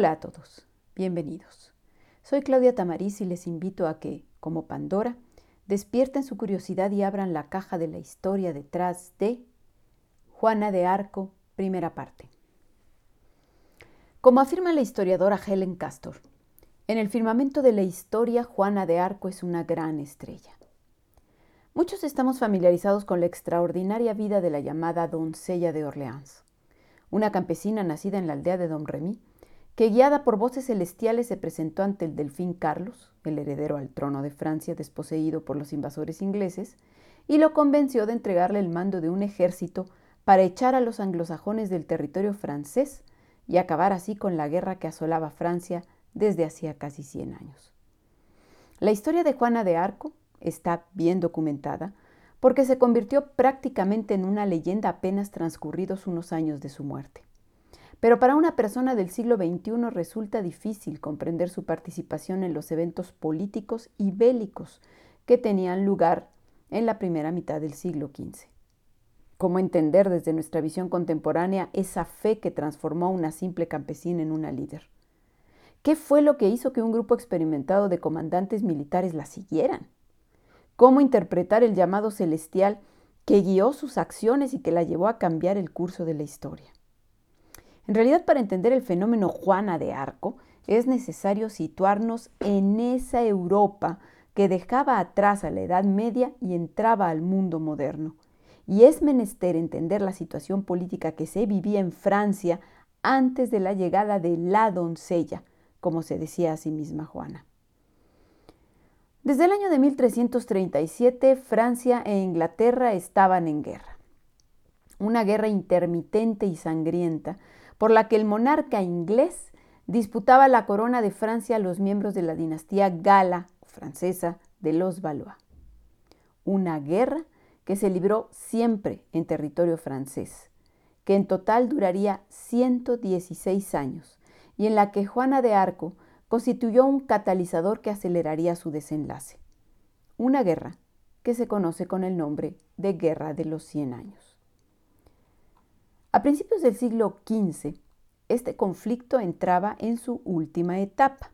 Hola a todos, bienvenidos. Soy Claudia Tamariz y les invito a que, como Pandora, despierten su curiosidad y abran la caja de la historia detrás de Juana de Arco, primera parte. Como afirma la historiadora Helen Castor, en el firmamento de la historia Juana de Arco es una gran estrella. Muchos estamos familiarizados con la extraordinaria vida de la llamada doncella de Orleans, una campesina nacida en la aldea de Don Remy, que guiada por voces celestiales se presentó ante el delfín Carlos, el heredero al trono de Francia desposeído por los invasores ingleses, y lo convenció de entregarle el mando de un ejército para echar a los anglosajones del territorio francés y acabar así con la guerra que asolaba Francia desde hacía casi 100 años. La historia de Juana de Arco está bien documentada porque se convirtió prácticamente en una leyenda apenas transcurridos unos años de su muerte. Pero para una persona del siglo XXI resulta difícil comprender su participación en los eventos políticos y bélicos que tenían lugar en la primera mitad del siglo XV. ¿Cómo entender desde nuestra visión contemporánea esa fe que transformó a una simple campesina en una líder? ¿Qué fue lo que hizo que un grupo experimentado de comandantes militares la siguieran? ¿Cómo interpretar el llamado celestial que guió sus acciones y que la llevó a cambiar el curso de la historia? En realidad, para entender el fenómeno Juana de Arco, es necesario situarnos en esa Europa que dejaba atrás a la Edad Media y entraba al mundo moderno. Y es menester entender la situación política que se vivía en Francia antes de la llegada de la doncella, como se decía a sí misma Juana. Desde el año de 1337, Francia e Inglaterra estaban en guerra. Una guerra intermitente y sangrienta por la que el monarca inglés disputaba la corona de Francia a los miembros de la dinastía gala francesa de los Valois. Una guerra que se libró siempre en territorio francés, que en total duraría 116 años y en la que Juana de Arco constituyó un catalizador que aceleraría su desenlace. Una guerra que se conoce con el nombre de Guerra de los Cien Años. A principios del siglo XV, este conflicto entraba en su última etapa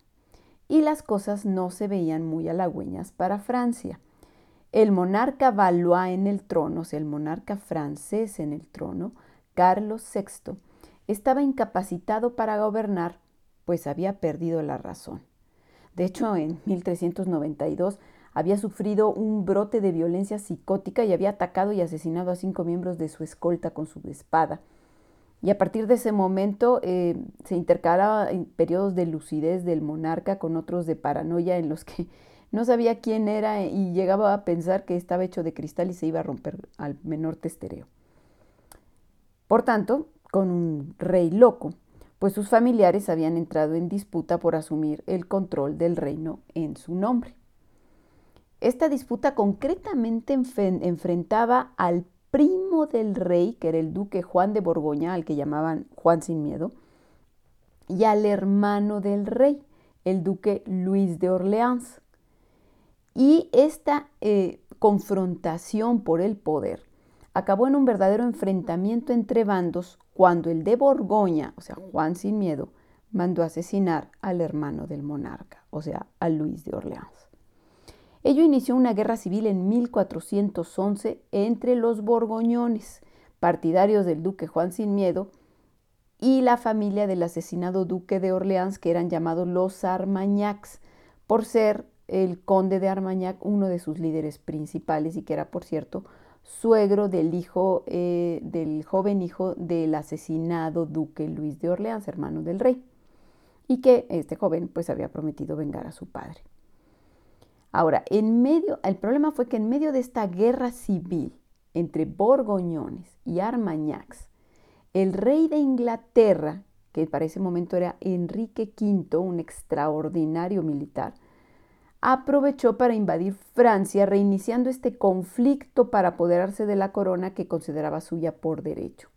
y las cosas no se veían muy halagüeñas para Francia. El monarca Valois en el trono, o sea, el monarca francés en el trono, Carlos VI, estaba incapacitado para gobernar, pues había perdido la razón. De hecho, en 1392 había sufrido un brote de violencia psicótica y había atacado y asesinado a cinco miembros de su escolta con su espada. Y a partir de ese momento eh, se intercalaban periodos de lucidez del monarca con otros de paranoia en los que no sabía quién era y llegaba a pensar que estaba hecho de cristal y se iba a romper al menor testereo. Por tanto, con un rey loco, pues sus familiares habían entrado en disputa por asumir el control del reino en su nombre. Esta disputa concretamente enfrentaba al primo del rey, que era el duque Juan de Borgoña, al que llamaban Juan sin miedo, y al hermano del rey, el duque Luis de Orleans. Y esta eh, confrontación por el poder acabó en un verdadero enfrentamiento entre bandos cuando el de Borgoña, o sea, Juan sin miedo, mandó asesinar al hermano del monarca, o sea, a Luis de Orleans. Ello inició una guerra civil en 1411 entre los borgoñones, partidarios del duque Juan Sin Miedo, y la familia del asesinado duque de Orleans, que eran llamados los Armagnacs, por ser el conde de Armagnac uno de sus líderes principales y que era, por cierto, suegro del hijo, eh, del joven hijo del asesinado duque Luis de Orleans, hermano del rey, y que este joven pues había prometido vengar a su padre. Ahora, en medio, el problema fue que en medio de esta guerra civil entre borgoñones y armañacs, el rey de Inglaterra, que para ese momento era Enrique V, un extraordinario militar, aprovechó para invadir Francia, reiniciando este conflicto para apoderarse de la corona que consideraba suya por derecho.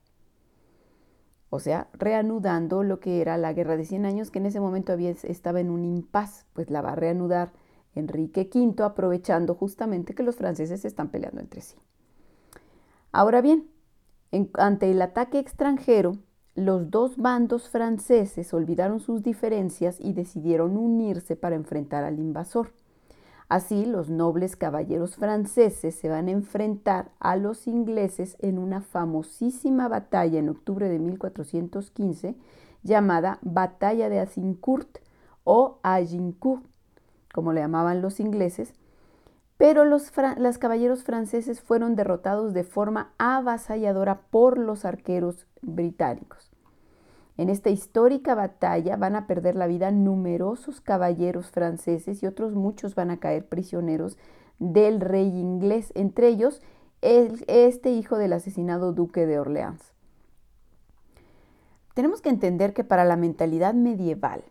O sea, reanudando lo que era la guerra de 100 años, que en ese momento había, estaba en un impas, pues la va a reanudar Enrique V aprovechando justamente que los franceses están peleando entre sí. Ahora bien, ante el ataque extranjero, los dos bandos franceses olvidaron sus diferencias y decidieron unirse para enfrentar al invasor. Así, los nobles caballeros franceses se van a enfrentar a los ingleses en una famosísima batalla en octubre de 1415 llamada Batalla de Azincourt o Agincourt, como le llamaban los ingleses, pero los, caballeros franceses fueron derrotados de forma avasalladora por los arqueros británicos. En esta histórica batalla van a perder la vida numerosos caballeros franceses y otros muchos van a caer prisioneros del rey inglés, entre ellos este hijo del asesinado duque de Orleans. Tenemos que entender que para la mentalidad medieval,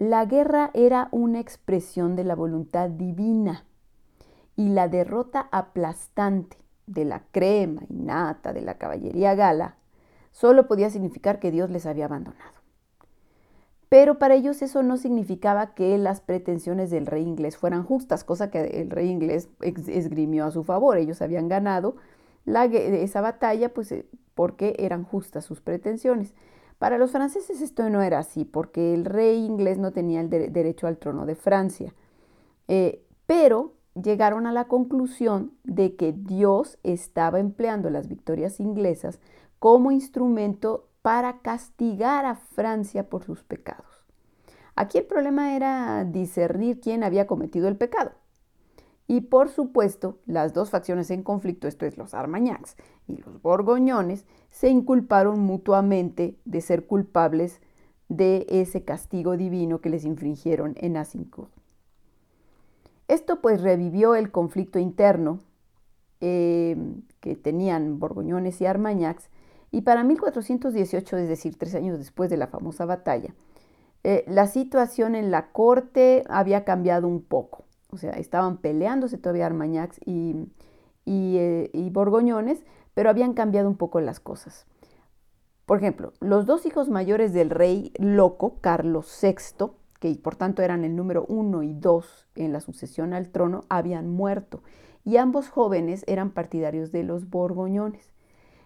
la guerra era una expresión de la voluntad divina y la derrota aplastante de la crema innata de la caballería gala solo podía significar que Dios les había abandonado. Pero para ellos eso no significaba que las pretensiones del rey inglés fueran justas, cosa que el rey inglés esgrimió a su favor. Ellos habían ganado esa batalla pues, eh, porque eran justas sus pretensiones. Para los franceses esto no era así, porque el rey inglés no tenía el derecho al trono de Francia. Eh, pero llegaron a la conclusión de que Dios estaba empleando las victorias inglesas como instrumento para castigar a Francia por sus pecados. Aquí el problema era discernir quién había cometido el pecado. Y por supuesto, las dos facciones en conflicto, esto es los Armagnacs y los Borgoñones, se inculparon mutuamente de ser culpables de ese castigo divino que les infringieron en Azincourt. Esto pues revivió el conflicto interno eh, que tenían Borgoñones y Armagnacs y para 1418, es decir, tres años después de la famosa batalla, eh, la situación en la corte había cambiado un poco. O sea, estaban peleándose todavía Armagnacs y, eh, y Borgoñones, pero habían cambiado un poco las cosas. Por ejemplo, los dos hijos mayores del rey loco, Carlos VI, que por tanto eran el número uno y dos en la sucesión al trono, habían muerto y ambos jóvenes eran partidarios de los Borgoñones.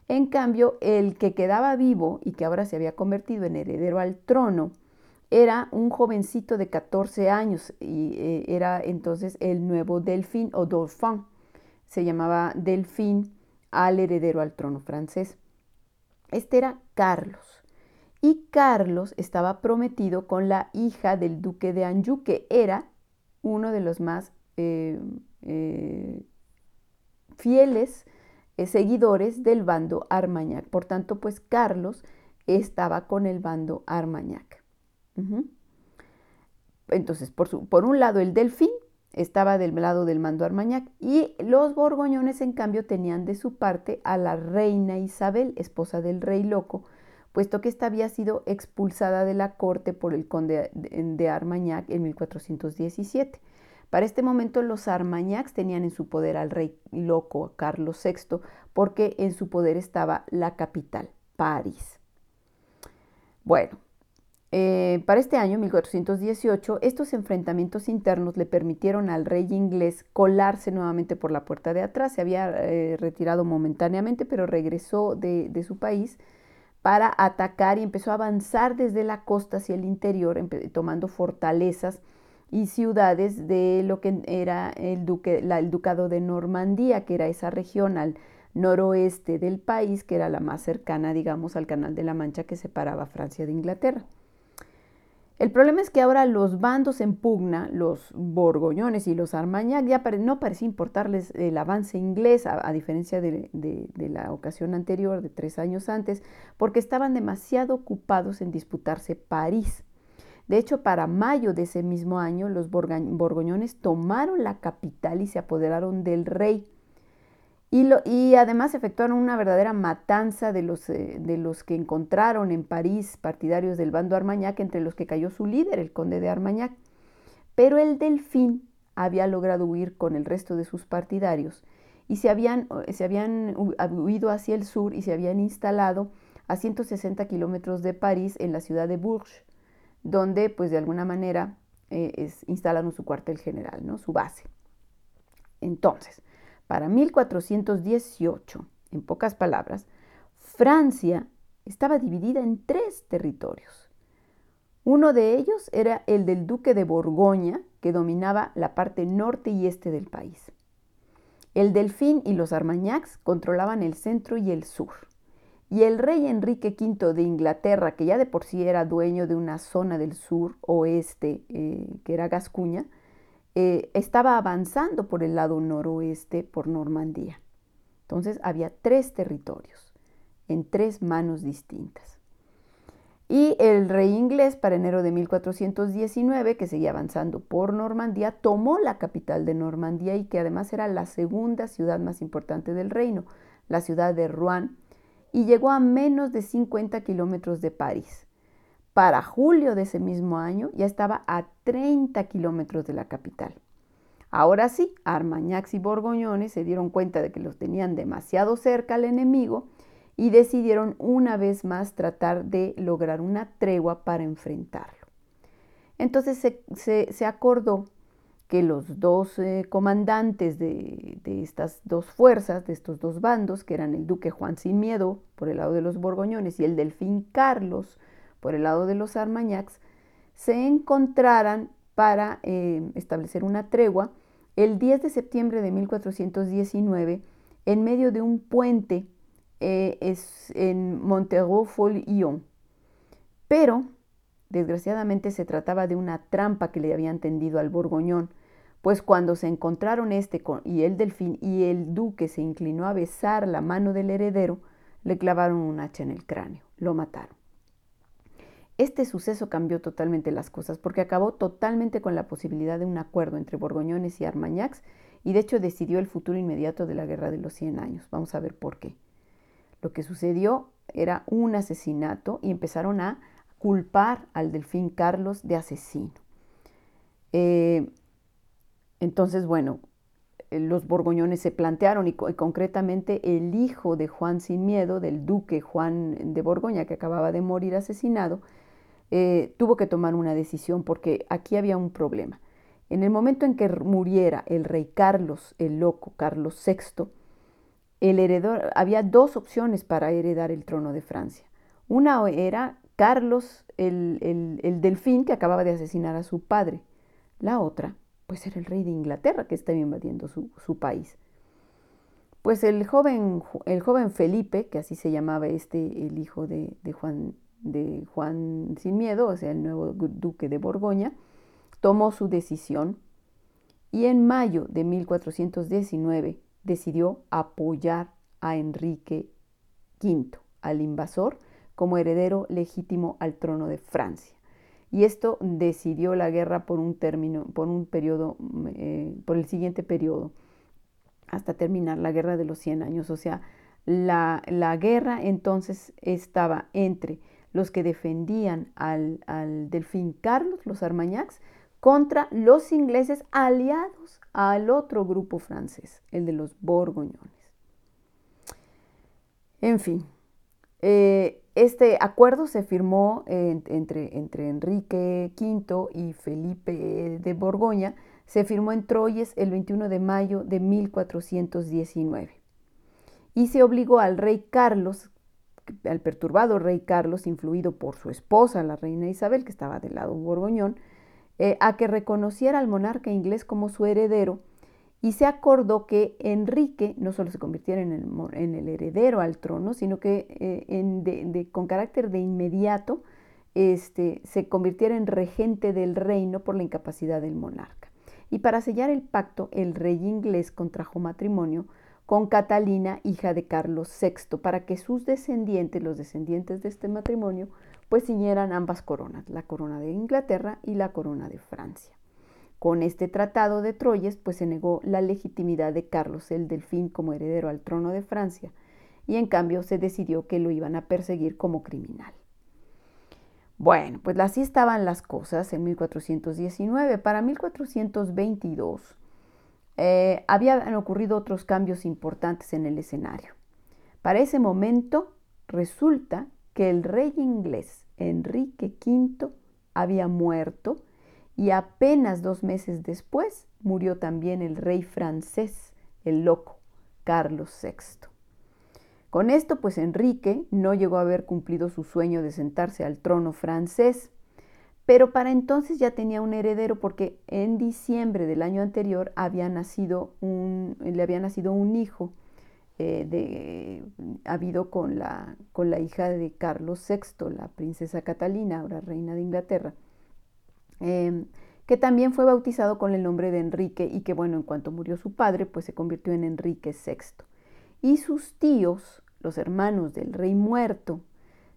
En cambio, el que quedaba vivo y que ahora se había convertido en heredero al trono, era un jovencito de 14 años y eh, era entonces el nuevo Delfín o Dauphin. Se llamaba Delfín al heredero al trono francés. Este era Carlos. Y Carlos estaba prometido con la hija del duque de Anjou, que era uno de los más eh, eh, fieles seguidores del bando Armagnac. Por tanto, pues Carlos estaba con el bando Armagnac. Entonces, por, por, un lado, el delfín estaba del lado del mando Armagnac y los borgoñones, en cambio, tenían de su parte a la reina Isabel, esposa del rey loco, puesto que ésta había sido expulsada de la corte por el conde de Armagnac en 1417. Para este momento los Armagnacs tenían en su poder al rey loco Carlos VI porque en su poder estaba la capital, París. Bueno, eh, para este año, 1418, estos enfrentamientos internos le permitieron al rey inglés colarse nuevamente por la puerta de atrás. Se había eh, retirado momentáneamente, pero regresó de, su país para atacar y empezó a avanzar desde la costa hacia el interior, tomando fortalezas y ciudades de lo que era el ducado de Normandía, que era esa región al noroeste del país, que era la más cercana, digamos, al Canal de la Mancha que separaba Francia de Inglaterra. El problema es que ahora los bandos en pugna, los borgoñones y los armagnac, ya no parecía importarles el avance inglés, a, diferencia de, de, la ocasión anterior, de tres años antes, porque estaban demasiado ocupados en disputarse París. De hecho, para mayo de ese mismo año, los borgoñones tomaron la capital y se apoderaron del rey. Y, además efectuaron una verdadera matanza de los, eh, de los que encontraron en París partidarios del bando Armagnac, entre los que cayó su líder, el conde de Armagnac. Pero el delfín había logrado huir con el resto de sus partidarios y se habían, se habían huido hacia el sur y se habían instalado a 160 kilómetros de París en la ciudad de Bourges donde pues de alguna manera eh, es, instalaron su cuartel general, ¿no? su base. Entonces, para 1418, en pocas palabras, Francia estaba dividida en tres territorios. Uno de ellos era el del duque de Borgoña, que dominaba la parte norte y este del país. El Delfín y los Armagnacs controlaban el centro y el sur. Y el rey Enrique V de Inglaterra, que ya de por sí era dueño de una zona del sur oeste, eh, que era Gascuña, eh, estaba avanzando por el lado noroeste, por Normandía. Entonces había tres territorios en tres manos distintas. Y el rey inglés, para enero de 1419, que seguía avanzando por Normandía, tomó la capital de Normandía y que además era la segunda ciudad más importante del reino, la ciudad de Rouen, y llegó a menos de 50 kilómetros de París. Para julio de ese mismo año ya estaba a 30 kilómetros de la capital. Ahora sí, Armagnacs y Borgoñones se dieron cuenta de que los tenían demasiado cerca al enemigo y decidieron una vez más tratar de lograr una tregua para enfrentarlo. Entonces se, acordó que los dos eh, comandantes de, estas dos fuerzas, de estos dos bandos, que eran el duque Juan Sin Miedo por el lado de los Borgoñones y el delfín Carlos por el lado de los Armagnacs, se encontraran para eh, establecer una tregua el 10 de septiembre de 1419 en medio de un puente eh, es en Montereau-Follion. Pero, desgraciadamente, se trataba de una trampa que le habían tendido al Borgoñón, pues cuando se encontraron este y el delfín y el duque se inclinó a besar la mano del heredero, le clavaron un hacha en el cráneo, lo mataron. Este suceso cambió totalmente las cosas porque acabó totalmente con la posibilidad de un acuerdo entre Borgoñones y Armagnacs y de hecho decidió el futuro inmediato de la Guerra de los Cien Años. Vamos a ver por qué. Lo que sucedió era un asesinato y empezaron a culpar al delfín Carlos de asesino. Eh, entonces, bueno, eh, los borgoñones se plantearon y, concretamente el hijo de Juan Sin Miedo, del duque Juan de Borgoña, que acababa de morir asesinado, eh, tuvo que tomar una decisión porque aquí había un problema. En el momento en que muriera el rey Carlos el Loco, Carlos VI, el heredor, había dos opciones para heredar el trono de Francia. Una era Carlos el, delfín que acababa de asesinar a su padre. La otra, pues era el rey de Inglaterra que estaba invadiendo su, país. Pues el joven, el joven, Felipe, que así se llamaba este, el hijo de, Juan, de Juan Sin Miedo, o sea, el nuevo duque de Borgoña, tomó su decisión y en mayo de 1419 decidió apoyar a Enrique V, al invasor, como heredero legítimo al trono de Francia. Y esto decidió la guerra por un término, por un periodo, eh, por el siguiente periodo, hasta terminar la guerra de los 100 años. O sea, la, guerra entonces estaba entre los que defendían al, delfín Carlos, los Armagnacs, contra los ingleses aliados al otro grupo francés, el de los borgoñones. En fin, eh, este acuerdo se firmó entre, entre, Enrique V y Felipe de Borgoña, se firmó en Troyes el 21 de mayo de 1419 y se obligó al rey Carlos, al perturbado rey Carlos, influido por su esposa, la reina Isabel, que estaba del lado borgoñón, eh, a que reconociera al monarca inglés como su heredero y se acordó que Enrique no solo se convirtiera en el, heredero al trono, sino que eh, con carácter de inmediato este, se convirtiera en regente del reino por la incapacidad del monarca. Y para sellar el pacto, el rey inglés contrajo matrimonio con Catalina, hija de Carlos VI, para que sus descendientes, los descendientes de este matrimonio, pues ciñeran ambas coronas, la corona de Inglaterra y la corona de Francia. Con este tratado de Troyes, pues se negó la legitimidad de Carlos el Delfín como heredero al trono de Francia, y en cambio se decidió que lo iban a perseguir como criminal. Bueno, pues así estaban las cosas en 1419. Para 1422 eh, habían ocurrido otros cambios importantes en el escenario. Para ese momento resulta que el rey inglés Enrique V había muerto y apenas dos meses después murió también el rey francés, el loco, Carlos VI. Con esto, pues Enrique no llegó a haber cumplido su sueño de sentarse al trono francés, pero para entonces ya tenía un heredero porque en diciembre del año anterior había nacido un, le había nacido un hijo eh, de, habido con la, con la hija de Carlos VI, la princesa Catalina, ahora reina de Inglaterra, em, que también fue bautizado con el nombre de Enrique y que bueno, en cuanto murió su padre, pues se convirtió en Enrique VI. Y sus tíos, los hermanos del rey muerto,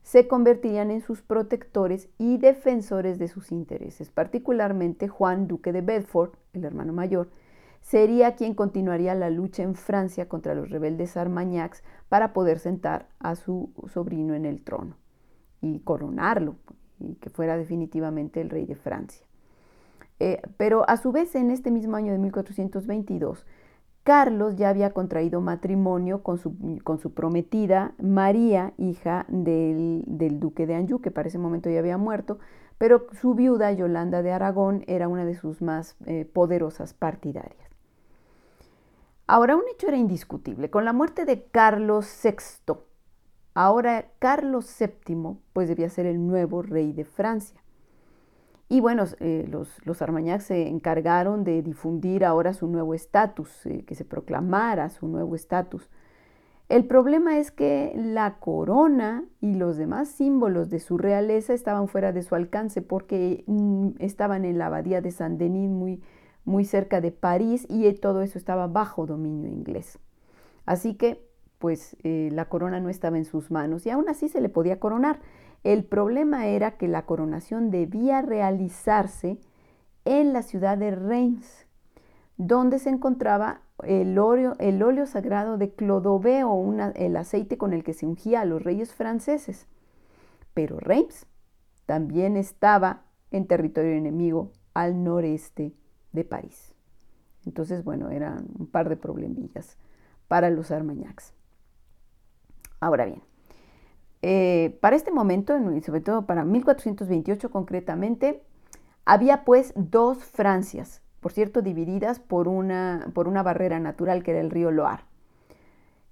se convertirían en sus protectores y defensores de sus intereses. Particularmente Juan, duque de Bedford, el hermano mayor, sería quien continuaría la lucha en Francia contra los rebeldes armagnacs para poder sentar a su sobrino en el trono y coronarlo y que fuera definitivamente el rey de Francia. Eh, pero a su vez, en este mismo año de 1422, Carlos ya había contraído matrimonio con su, con su prometida María, hija del, duque de Anjou, que para ese momento ya había muerto, pero su viuda, Yolanda de Aragón, era una de sus más eh, poderosas partidarias. Ahora, un hecho era indiscutible. Con la muerte de Carlos VI, ahora Carlos VII, pues debía ser el nuevo rey de Francia. Y bueno, eh, los, los se encargaron de difundir ahora su nuevo estatus, eh, que se proclamara su nuevo estatus. El problema es que la corona y los demás símbolos de su realeza estaban fuera de su alcance porque mm, estaban en la abadía de Saint-Denis, muy, muy cerca de París, y todo eso estaba bajo dominio inglés. Así que, pues, eh, la corona no estaba en sus manos y aún así se le podía coronar. El problema era que la coronación debía realizarse en la ciudad de Reims, donde se encontraba el óleo, el sagrado de Clodoveo, el aceite con el que se ungía a los reyes franceses. Pero Reims también estaba en territorio enemigo al noreste de París. Entonces, bueno, eran un par de problemillas para los Armagnacs. Ahora bien, eh, para este momento, y sobre todo para 1428 concretamente, había pues dos Francias, por cierto, divididas por una, por una barrera natural que era el río Loire.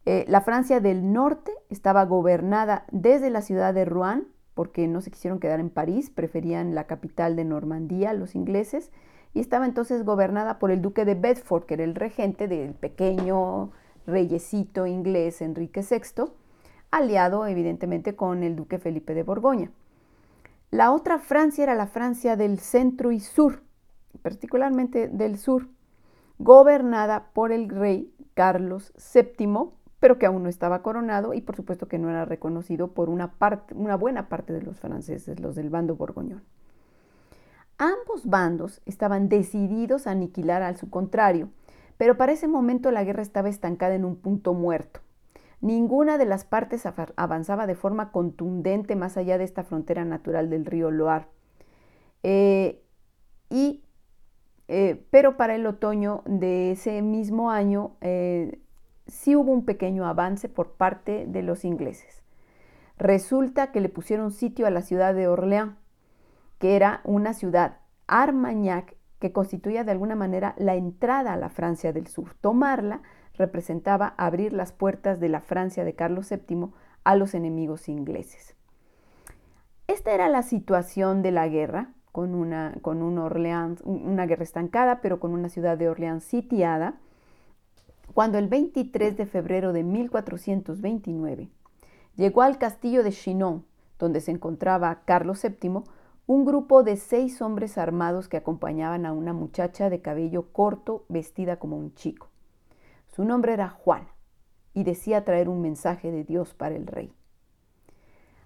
Eh, la Francia del norte estaba gobernada desde la ciudad de Rouen, porque no se quisieron quedar en París, preferían la capital de Normandía, los ingleses, y estaba entonces gobernada por el duque de Bedford, que era el regente del pequeño reyesito inglés Enrique VI, aliado evidentemente con el duque Felipe de Borgoña. La otra Francia era la Francia del centro y sur, particularmente del sur, gobernada por el rey Carlos VII, pero que aún no estaba coronado y por supuesto que no era reconocido por una, parte, una buena parte de los franceses, los del bando borgoñón. Ambos bandos estaban decididos a aniquilar al su contrario, pero para ese momento la guerra estaba estancada en un punto muerto. Ninguna de las partes avanzaba de forma contundente más allá de esta frontera natural del río Loire. Eh, y, eh, pero para el otoño de ese mismo año eh, sí hubo un pequeño avance por parte de los ingleses. Resulta que le pusieron sitio a la ciudad de Orleans, que era una ciudad armagnac que constituía de alguna manera la entrada a la Francia del Sur. Tomarla representaba abrir las puertas de la Francia de Carlos VII a los enemigos ingleses. Esta era la situación de la guerra, con una, con un Orleans, una guerra estancada, pero con una ciudad de Orleans sitiada, cuando el 23 de febrero de 1429 llegó al castillo de Chinon, donde se encontraba Carlos VII, un grupo de seis hombres armados que acompañaban a una muchacha de cabello corto vestida como un chico. Su nombre era Juana y decía traer un mensaje de Dios para el rey.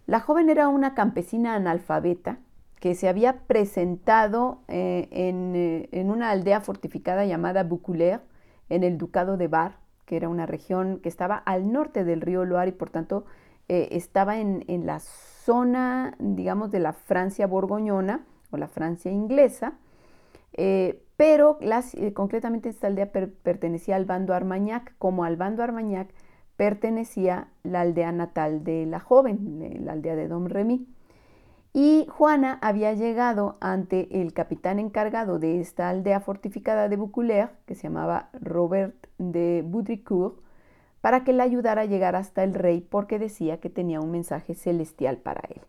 La joven era una campesina analfabeta que se había presentado eh, eh, en, una aldea fortificada llamada Boucouleur, en el ducado de Bar, que era una región que estaba al norte del río Loire y por tanto eh, estaba en, la zona, digamos, de la Francia borgoñona o la Francia inglesa, pero eh, concretamente esta aldea pertenecía al bando Armagnac, como al bando Armagnac pertenecía la aldea natal de la joven, la aldea de Dom Remy. Y Juana había llegado ante el capitán encargado de esta aldea fortificada de Boucouleur, que se llamaba Robert de Boudricourt, para que le ayudara a llegar hasta el rey porque decía que tenía un mensaje celestial para él.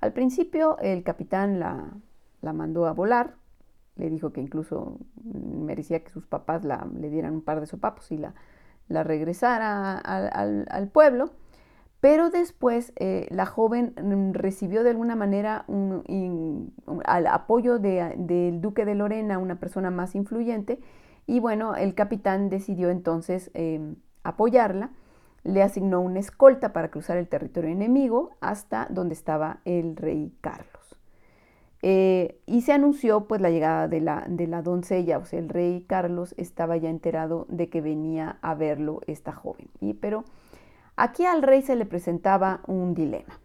Al principio el capitán la, la mandó a volar, le dijo que incluso merecía que sus papás la, le dieran un par de sopapos y la, la regresara al, al, pueblo, pero después eh, la joven mm, recibió de alguna manera un, al apoyo del duque de Lorena, una persona más influyente, y bueno, el capitán decidió entonces em, apoyarla, le asignó una escolta para cruzar el territorio enemigo hasta donde estaba el rey Carlos. Eh, y se anunció pues la llegada de la, doncella, o sea, el rey Carlos estaba ya enterado de que venía a verlo esta joven. Pero aquí al rey se le presentaba un dilema,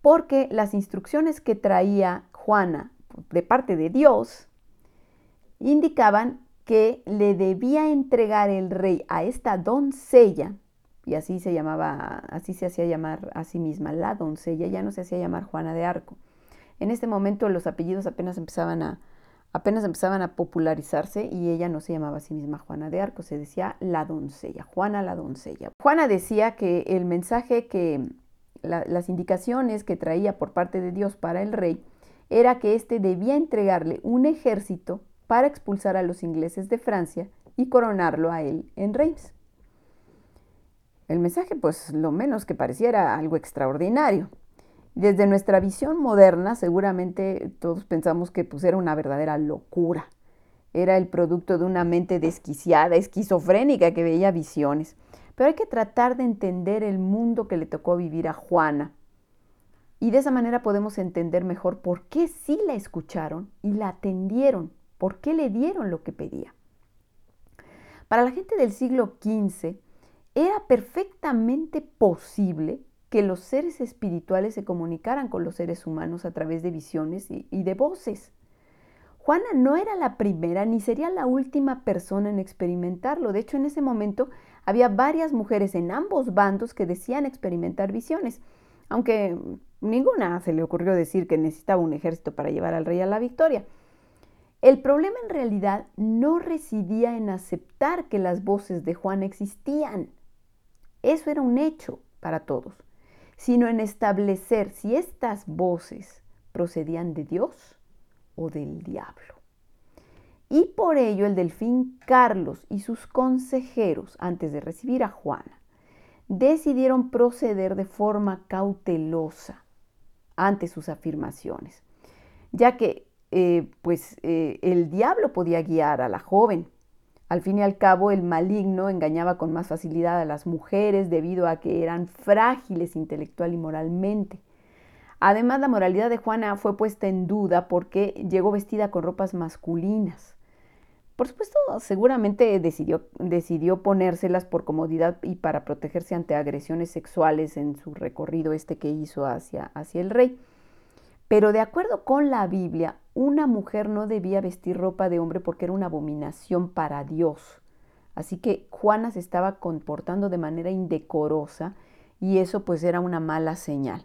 porque las instrucciones que traía Juana de parte de Dios indicaban que le debía entregar el rey a esta doncella, y así se llamaba, así se hacía llamar a sí misma, la doncella, ya no se hacía llamar Juana de Arco. En este momento los apellidos apenas empezaban a, apenas empezaban a popularizarse y ella no se llamaba a sí misma Juana de Arco, se decía la doncella, Juana la doncella. Juana decía que el mensaje que, las indicaciones que traía por parte de Dios para el rey, era que éste debía entregarle un ejército para expulsar a los ingleses de Francia y coronarlo a él en Reims. El mensaje, pues lo menos que pareciera algo extraordinario. Desde nuestra visión moderna, seguramente todos pensamos que pues, era una verdadera locura. Era el producto de una mente desquiciada, esquizofrénica que veía visiones. Pero hay que tratar de entender el mundo que le tocó vivir a Juana. Y de esa manera podemos entender mejor por qué sí la escucharon y la atendieron ¿Por qué le dieron lo que pedía? Para la gente del siglo XV era perfectamente posible que los seres espirituales se comunicaran con los seres humanos a través de visiones y, de voces. Juana no era la primera ni sería la última persona en experimentarlo. De hecho, en ese momento había varias mujeres en ambos bandos que decían experimentar visiones, aunque ninguna se le ocurrió decir que necesitaba un ejército para llevar al rey a la victoria. El problema en realidad no residía en aceptar que las voces de Juan existían. Eso era un hecho para todos, sino en establecer si estas voces procedían de Dios o del diablo. Y por ello el delfín Carlos y sus consejeros, antes de recibir a Juana, decidieron proceder de forma cautelosa ante sus afirmaciones, ya que eh, pues eh, el diablo podía guiar a la joven. Al fin y al cabo, el maligno engañaba con más facilidad a las mujeres debido a que eran frágiles intelectual y moralmente. Además, la moralidad de Juana fue puesta en duda porque llegó vestida con ropas masculinas. Por supuesto, seguramente decidió, decidió ponérselas por comodidad y para protegerse ante agresiones sexuales en su recorrido este que hizo hacia, hacia el rey. Pero de acuerdo con la Biblia, una mujer no debía vestir ropa de hombre porque era una abominación para Dios. Así que Juana se estaba comportando de manera indecorosa y eso pues era una mala señal.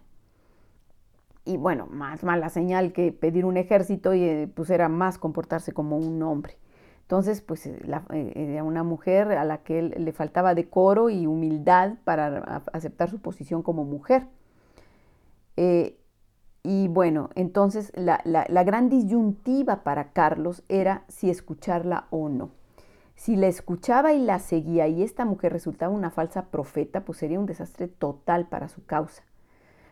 Y bueno, más mala señal que pedir un ejército y eh, pues era más comportarse como un hombre. Entonces, pues eh, eh, era una mujer a la que le faltaba decoro y humildad para aceptar su posición como mujer. Y bueno, entonces la, gran disyuntiva para Carlos era si escucharla o no. Si la escuchaba y la seguía y esta mujer resultaba una falsa profeta, pues sería un desastre total para su causa.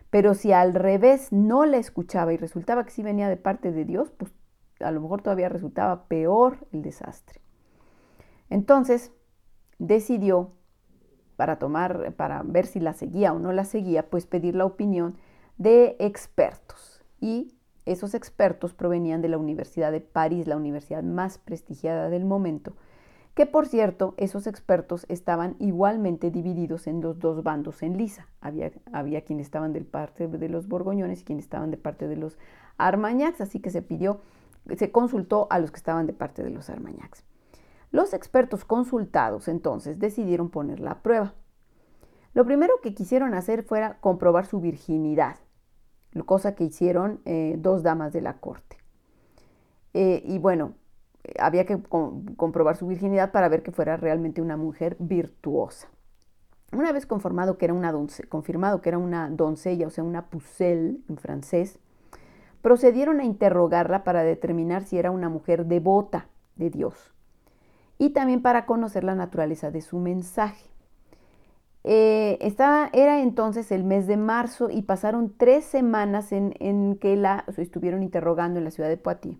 Pero si al revés no la escuchaba y resultaba que sí venía de parte de Dios, pues a lo mejor todavía resultaba peor el desastre. Entonces decidió, para tomar, para ver si la seguía o no la seguía, pues pedir la opinión de expertos. Y esos expertos provenían de la Universidad de París, la universidad más prestigiada del momento, que por cierto, esos expertos estaban igualmente divididos en los dos bandos en lisa. Había, había quienes estaban de parte de los borgoñones y quienes estaban de parte de los armañacs, así que se pidió, se consultó a los que estaban de parte de los armañacs. Los expertos consultados entonces decidieron ponerla a prueba. Lo primero que quisieron hacer fuera comprobar su virginidad cosa que hicieron eh, dos damas de la corte. Eh, y bueno, había que comprobar su virginidad para ver que fuera realmente una mujer virtuosa. Una vez conformado que era una confirmado que era una doncella, o sea, una pucelle en francés, procedieron a interrogarla para determinar si era una mujer devota de Dios y también para conocer la naturaleza de su mensaje. Eh, era entonces el mes de marzo y pasaron tres semanas en, que la estuvieron interrogando en la ciudad de Poitiers.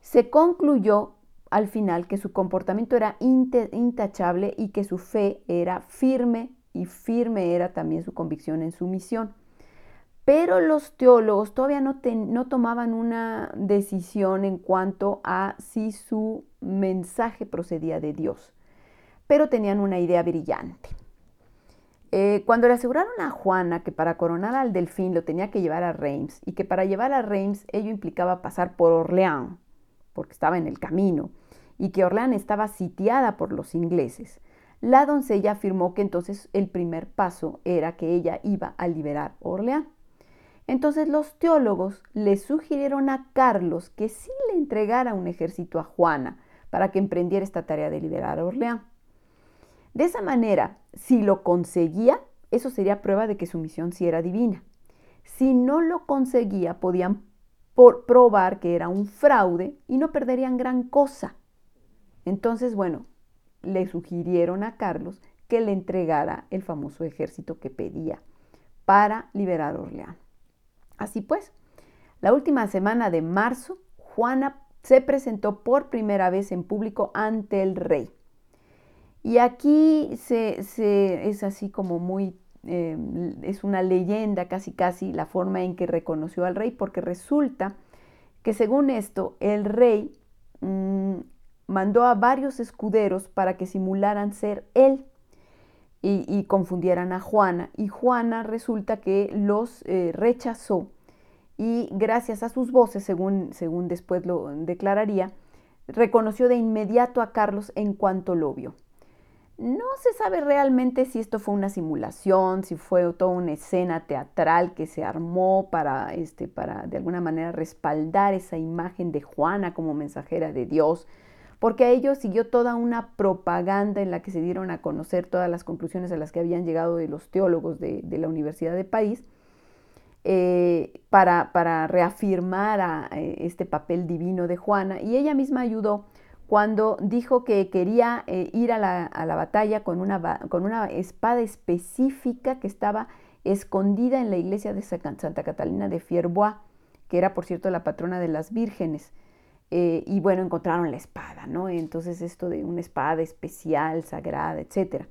Se concluyó al final que su comportamiento era intachable y que su fe era firme y firme era también su convicción en su misión. Pero los teólogos todavía no, no tomaban una decisión en cuanto a si su mensaje procedía de Dios, pero tenían una idea brillante. Eh, cuando le aseguraron a Juana que para coronar al delfín lo tenía que llevar a Reims y que para llevar a Reims ello implicaba pasar por Orleans, porque estaba en el camino, y que Orleans estaba sitiada por los ingleses, la doncella afirmó que entonces el primer paso era que ella iba a liberar Orleans. Entonces los teólogos le sugirieron a Carlos que sí le entregara un ejército a Juana para que emprendiera esta tarea de liberar a Orleans. De esa manera, si lo conseguía, eso sería prueba de que su misión sí era divina. Si no lo conseguía, podían probar que era un fraude y no perderían gran cosa. Entonces, bueno, le sugirieron a Carlos que le entregara el famoso ejército que pedía para liberar Orleán. Así pues, la última semana de marzo, Juana se presentó por primera vez en público ante el rey. Y aquí se, es así como muy, em, es una leyenda casi casi la forma en que reconoció al rey, porque resulta que según esto, el rey mm, mandó a varios escuderos para que simularan ser él y, confundieran a Juana. Y Juana resulta que los eh, rechazó y gracias a sus voces, según, según después lo declararía, reconoció de inmediato a Carlos en cuanto lo vio. No se sabe realmente si esto fue una simulación, si fue toda una escena teatral que se armó para, este, para de alguna manera respaldar esa imagen de Juana como mensajera de Dios, porque a ello siguió toda una propaganda en la que se dieron a conocer todas las conclusiones a las que habían llegado de los teólogos de, la Universidad de París, eh, para, para, reafirmar eh, este papel divino de Juana, y ella misma ayudó cuando dijo que quería eh, ir a la, batalla con una, con una, espada específica que estaba escondida en la iglesia de Santa Catalina de Fierbois, que era por cierto la patrona de las vírgenes. Eh, y bueno, encontraron la espada, ¿no? Entonces esto de una espada especial, sagrada, etc.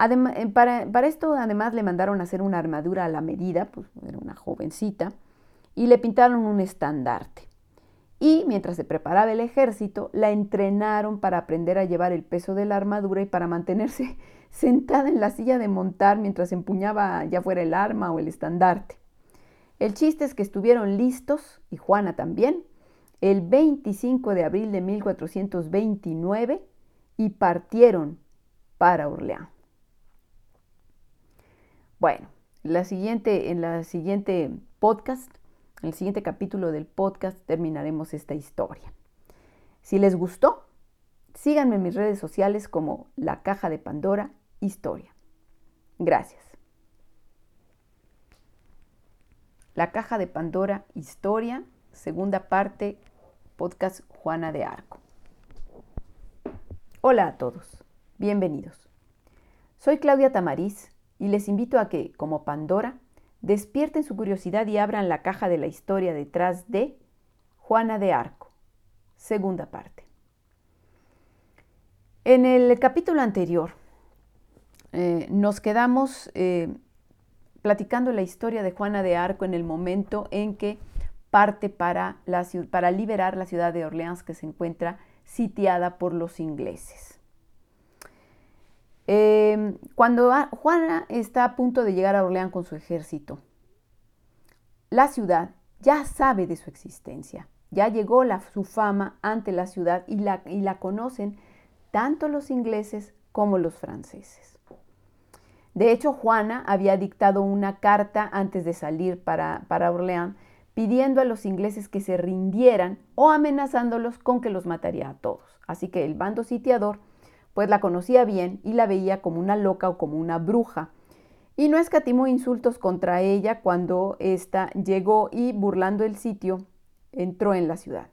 Eh, para, para, esto además le mandaron a hacer una armadura a la medida, pues era una jovencita, y le pintaron un estandarte y mientras se preparaba el ejército, la entrenaron para aprender a llevar el peso de la armadura y para mantenerse sentada en la silla de montar mientras empuñaba ya fuera el arma o el estandarte. El chiste es que estuvieron listos, y Juana también, el 25 de abril de 1429 y partieron para Orleans. Bueno, la siguiente, en la siguiente podcast en el siguiente capítulo del podcast terminaremos esta historia. Si les gustó, síganme en mis redes sociales como La Caja de Pandora Historia. Gracias. La Caja de Pandora Historia, segunda parte, podcast Juana de Arco. Hola a todos, bienvenidos. Soy Claudia Tamariz y les invito a que, como Pandora, despierten su curiosidad y abran la caja de la historia detrás de Juana de Arco, segunda parte. En el capítulo anterior eh, nos quedamos eh, platicando la historia de Juana de Arco en el momento en que parte para, para liberar la ciudad de Orleans que se encuentra sitiada por los ingleses. Em, cuando Juana está a punto de llegar a Orleán con su ejército, la ciudad ya sabe de su existencia, ya llegó la, su fama ante la ciudad y la, y la, conocen tanto los ingleses como los franceses. De hecho, Juana había dictado una carta antes de salir para, para Orleán pidiendo a los ingleses que se rindieran o amenazándolos con que los mataría a todos. Así que el bando sitiador pues la conocía bien y la veía como una loca o como una bruja. Y no escatimó insultos contra ella cuando ésta llegó y, burlando el sitio, entró en la ciudad.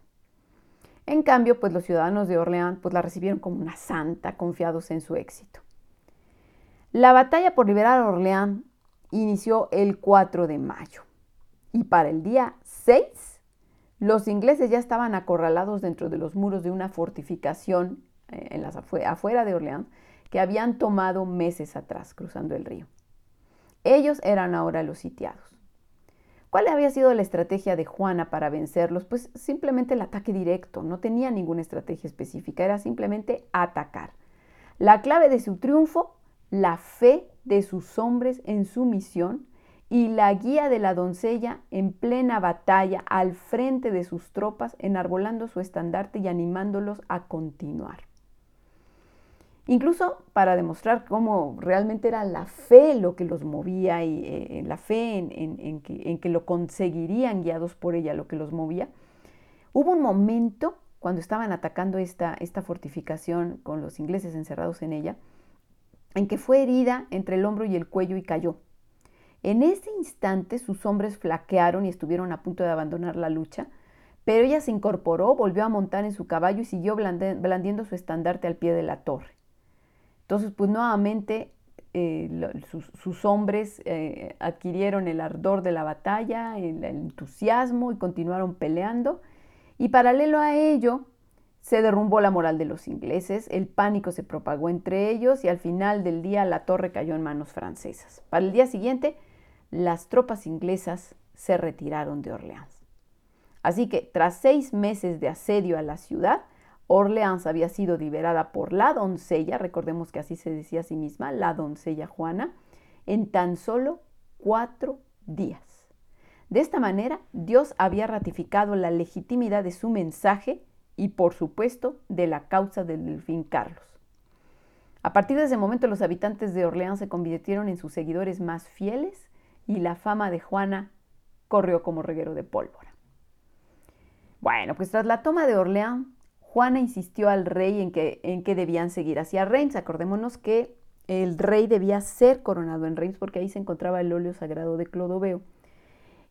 En cambio, pues los ciudadanos de Orleans pues la recibieron como una santa, confiados en su éxito. La batalla por liberar a Orleans inició el 4 de mayo y para el día 6 los ingleses ya estaban acorralados dentro de los muros de una fortificación en las afuera de Orleans que habían tomado meses atrás cruzando el río. Ellos eran ahora los sitiados. ¿Cuál había sido la estrategia de Juana para vencerlos? Pues simplemente el ataque directo, no tenía ninguna estrategia específica, era simplemente atacar. La clave de su triunfo, la fe de sus hombres en su misión y la guía de la doncella en plena batalla al frente de sus tropas, enarbolando su estandarte y animándolos a continuar. Incluso para demostrar cómo realmente era la fe lo que los movía y eh, la fe en, que, lo conseguirían guiados por ella lo que los movía, hubo un momento cuando estaban atacando esta, esta fortificación con los ingleses encerrados en ella, en que fue herida entre el hombro y el cuello y cayó. En ese instante sus hombres flaquearon y estuvieron a punto de abandonar la lucha, pero ella se incorporó, volvió a montar en su caballo y siguió blandiendo su estandarte al pie de la torre. Entonces, pues nuevamente eh, sus, hombres eh, adquirieron el ardor de la batalla, el, entusiasmo y continuaron peleando. Y paralelo a ello, se derrumbó la moral de los ingleses, el pánico se propagó entre ellos y al final del día la torre cayó en manos francesas. Para el día siguiente, las tropas inglesas se retiraron de Orleans. Así que tras seis meses de asedio a la ciudad, Orleans había sido liberada por la doncella, recordemos que así se decía a sí misma, la doncella Juana, en tan solo cuatro días. De esta manera, Dios había ratificado la legitimidad de su mensaje y, por supuesto, de la causa del delfín Carlos. A partir de ese momento, los habitantes de Orleans se convirtieron en sus seguidores más fieles y la fama de Juana corrió como reguero de pólvora. Bueno, pues tras la toma de Orleans, Juana insistió al rey en que, en que debían seguir hacia Reims. Acordémonos que el rey debía ser coronado en Reims porque ahí se encontraba el óleo sagrado de Clodoveo.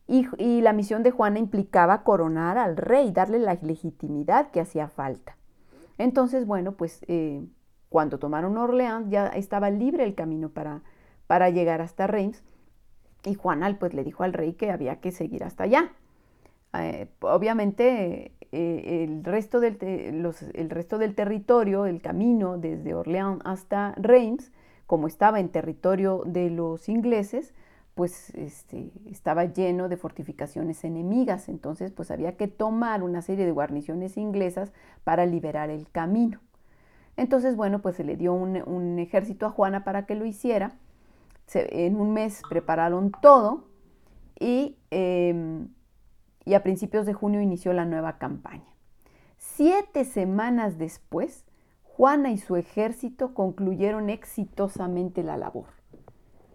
Y, la misión de Juana implicaba coronar al rey, darle la legitimidad que hacía falta. Entonces, bueno, pues eh, cuando tomaron Orleans ya estaba libre el camino para, para llegar hasta Reims. Y Juana pues le dijo al rey que había que seguir hasta allá. Eh, obviamente eh, el, resto del el resto del territorio, el camino desde Orleans hasta Reims, como estaba en territorio de los ingleses, pues este, estaba lleno de fortificaciones enemigas, entonces pues había que tomar una serie de guarniciones inglesas para liberar el camino. Entonces, bueno, pues se le dio un, ejército a Juana para que lo hiciera. en un mes prepararon todo y em, y a principios de junio inició la nueva campaña. Siete semanas después, Juana y su ejército concluyeron exitosamente la labor.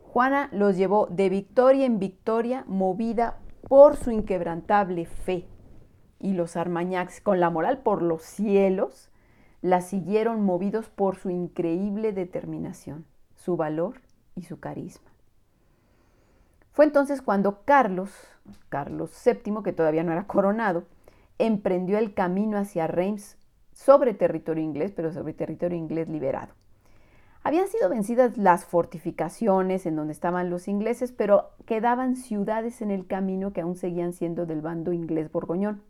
Juana los llevó de victoria en victoria, movida por su inquebrantable fe. Y los Armañacs, con la moral por los cielos, la siguieron movidos por su increíble determinación, su valor y su carisma. Fue entonces cuando Carlos, Carlos VII, que todavía no era coronado, emprendió el camino hacia Reims sobre territorio inglés, pero sobre territorio inglés liberado. Habían sido vencidas las fortificaciones en donde estaban los ingleses, pero quedaban ciudades en el camino que aún seguían siendo del bando inglés borgoñón.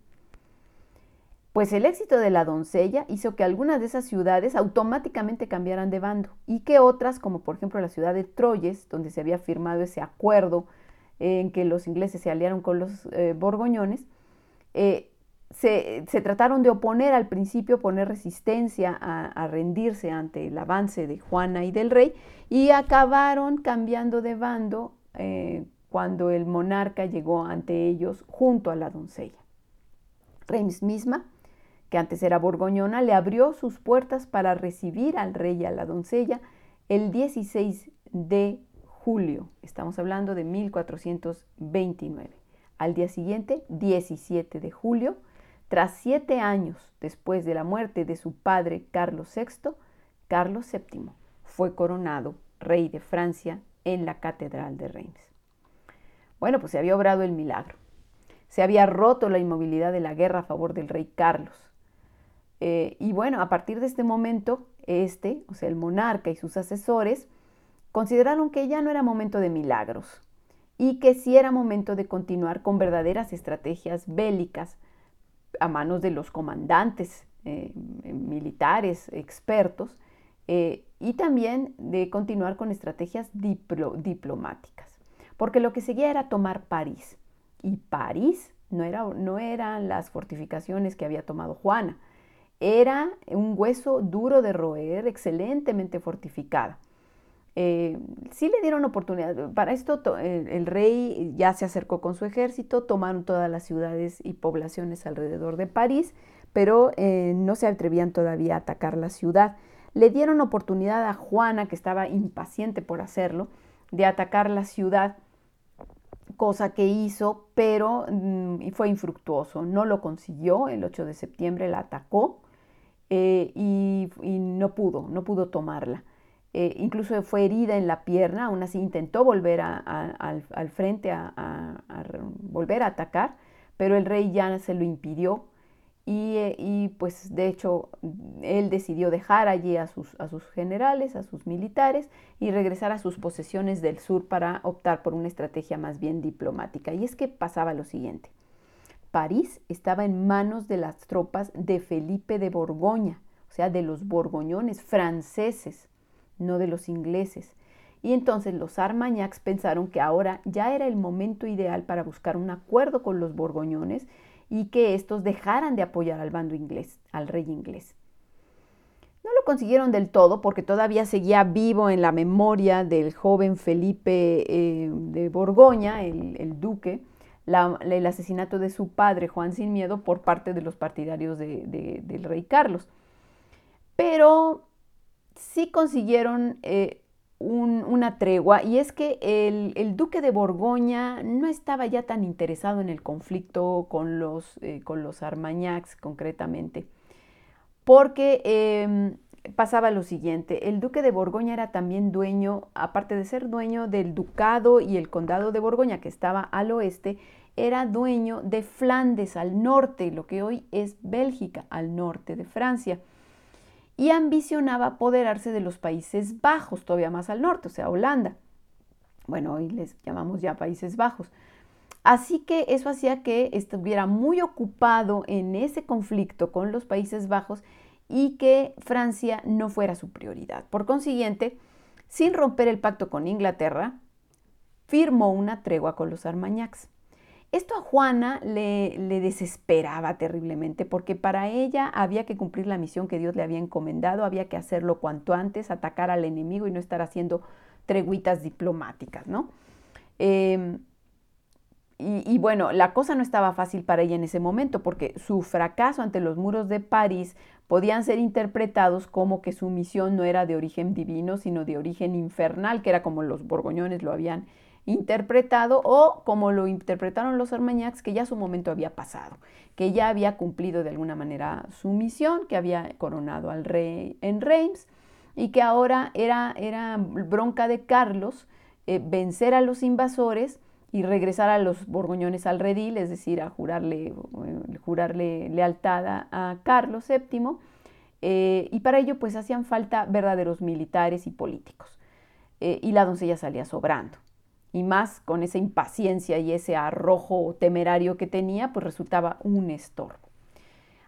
Pues el éxito de la doncella hizo que algunas de esas ciudades automáticamente cambiaran de bando y que otras, como por ejemplo la ciudad de Troyes, donde se había firmado ese acuerdo en que los ingleses se aliaron con los eh, borgoñones, eh, se, trataron de oponer al principio, poner resistencia a, rendirse ante el avance de Juana y del rey, y acabaron cambiando de bando eh, cuando el monarca llegó ante ellos junto a la doncella. Reims misma, que antes era borgoñona, le abrió sus puertas para recibir al rey y a la doncella el 16 de julio, estamos hablando de 1429. Al día siguiente, 17 de julio, tras siete años después de la muerte de su padre Carlos VI, Carlos VII fue coronado rey de Francia en la Catedral de Reims. Bueno, pues se había obrado el milagro. Se había roto la inmovilidad de la guerra a favor del rey Carlos. Eh, y bueno, a partir de este momento, este, o sea, el monarca y sus asesores, consideraron que ya no era momento de milagros y que sí era momento de continuar con verdaderas estrategias bélicas a manos de los comandantes eh, militares expertos eh, y también de continuar con estrategias diplomáticas. Porque lo que seguía era tomar París. Y París no, era, no eran las fortificaciones que había tomado Juana, era un hueso duro de roer, excelentemente fortificada. Eh, sí le dieron oportunidad. Para esto el, rey ya se acercó con su ejército, tomaron todas las ciudades y poblaciones alrededor de París, pero eh, no se atrevían todavía a atacar la ciudad. Le dieron oportunidad a Juana, que estaba impaciente por hacerlo, de atacar la ciudad, cosa que hizo, pero mm, fue infructuoso. No lo consiguió, el 8 de septiembre la atacó eh, y, no pudo, no pudo tomarla. Eh, incluso fue herida en la pierna, aún así intentó volver al, frente a, volver a atacar, pero el rey ya se lo impidió eh, y, pues de hecho él decidió dejar allí a sus, a sus generales, a sus militares y regresar a sus posesiones del sur para optar por una estrategia más bien diplomática. Y es que pasaba lo siguiente. París estaba en manos de las tropas de Felipe de Borgoña, o sea, de los borgoñones franceses, no de los ingleses. Y entonces los Armagnacs pensaron que ahora ya era el momento ideal para buscar un acuerdo con los borgoñones y que estos dejaran de apoyar al bando inglés, al rey inglés. No lo consiguieron del todo porque todavía seguía vivo en la memoria del joven Felipe eh, de Borgoña, el, duque, el asesinato de su padre Juan sin miedo por parte de los partidarios del rey Carlos. Pero sí consiguieron eh, una tregua y es que el, duque de Borgoña no estaba ya tan interesado en el conflicto con los, eh, con los Armagnacs concretamente, porque em, pasaba lo siguiente, el duque de Borgoña era también dueño, aparte de ser dueño del ducado y el condado de Borgoña que estaba al oeste, era dueño de Flandes al norte, lo que hoy es Bélgica, al norte de Francia y ambicionaba apoderarse de los Países Bajos, todavía más al norte, o sea, Holanda. Bueno, hoy les llamamos ya Países Bajos. Así que eso hacía que estuviera muy ocupado en ese conflicto con los Países Bajos y que Francia no fuera su prioridad. Por consiguiente, sin romper el pacto con Inglaterra, firmó una tregua con los Armagnacs. Esto a Juana le, desesperaba terriblemente porque para ella había que cumplir la misión que Dios le había encomendado, había que hacerlo cuanto antes, atacar al enemigo y no estar haciendo treguitas diplomáticas, ¿no? Em, y, bueno, la cosa no estaba fácil para ella en ese momento porque su fracaso ante los muros de París podían ser interpretados como que su misión no era de origen divino, sino de origen infernal, que era como los borgoñones lo habían interpretado o como lo interpretaron los Armagnacs, que ya su momento había pasado, que ya había cumplido de alguna manera su misión, que había coronado al rey en Reims y que ahora era, era bronca de Carlos eh, vencer a los invasores y regresar a los borgoñones al redil, es decir, a jurarle, eh, jurarle lealtad a, Carlos VII, eh, y para ello pues hacían falta verdaderos militares y políticos. y la doncella salía sobrando y más con esa impaciencia y ese arrojo temerario que tenía, pues resultaba un estorbo.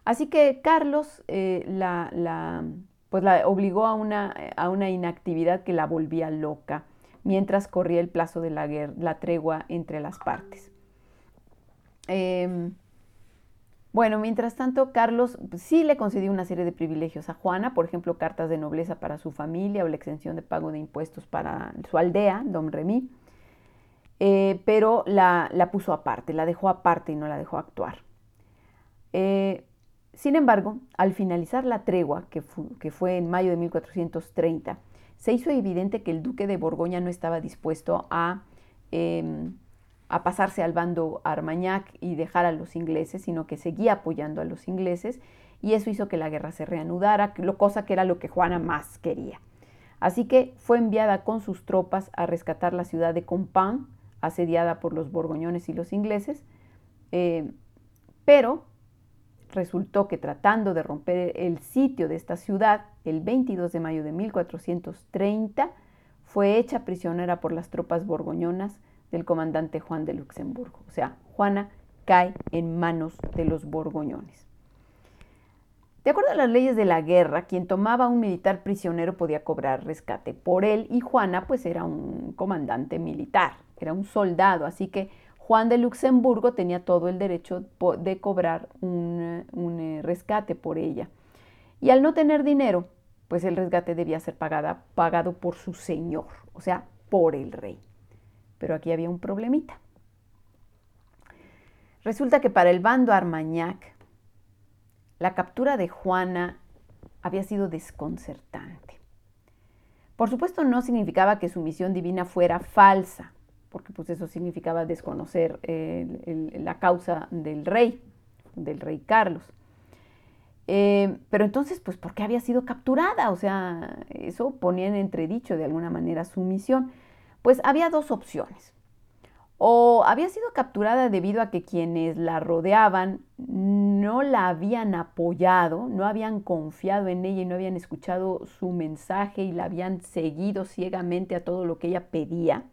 Así que Carlos eh, la, pues la obligó a una, a una, inactividad que la volvía loca mientras corría el plazo de la, guerra, la tregua entre las partes. Em, bueno, mientras tanto, Carlos sí le concedió una serie de privilegios a Juana, por ejemplo, cartas de nobleza para su familia o la exención de pago de impuestos para su aldea, Dom Remy. Eh, pero la, puso aparte, la dejó aparte y no la dejó actuar. Eh, sin embargo, al finalizar la tregua, que, fue en mayo de 1430, se hizo evidente que el duque de Borgoña no estaba dispuesto a, em, a pasarse al bando Armagnac y dejar a los ingleses, sino que seguía apoyando a los ingleses y eso hizo que la guerra se reanudara, cosa que era lo que Juana más quería. Así que fue enviada con sus tropas a rescatar la ciudad de Compan, asediada por los borgoñones y los ingleses, eh, pero resultó que tratando de romper el sitio de esta ciudad, el 22 de mayo de 1430, fue hecha prisionera por las tropas borgoñonas del comandante Juan de Luxemburgo. O sea, Juana cae en manos de los borgoñones. De acuerdo a las leyes de la guerra, quien tomaba un militar prisionero podía cobrar rescate por él y Juana pues era un comandante militar, era un soldado, así que Juan de Luxemburgo tenía todo el derecho de cobrar un, eh, rescate por ella. Y al no tener dinero, pues el rescate debía ser pagado por su señor, o sea, por el rey. Pero aquí había un problemita. Resulta que para el bando Armagnac, la captura de Juana había sido desconcertante. Por supuesto no significaba que su misión divina fuera falsa, porque pues eso significaba desconocer la causa del rey, del rey Carlos. Eh, pero entonces, pues, ¿por qué había sido capturada? O sea, eso ponía en entredicho de alguna manera su misión. Pues había dos opciones o había sido capturada debido a que quienes la rodeaban no la habían apoyado, no habían confiado en ella y no habían escuchado su mensaje y la habían seguido ciegamente a todo lo que ella pedía.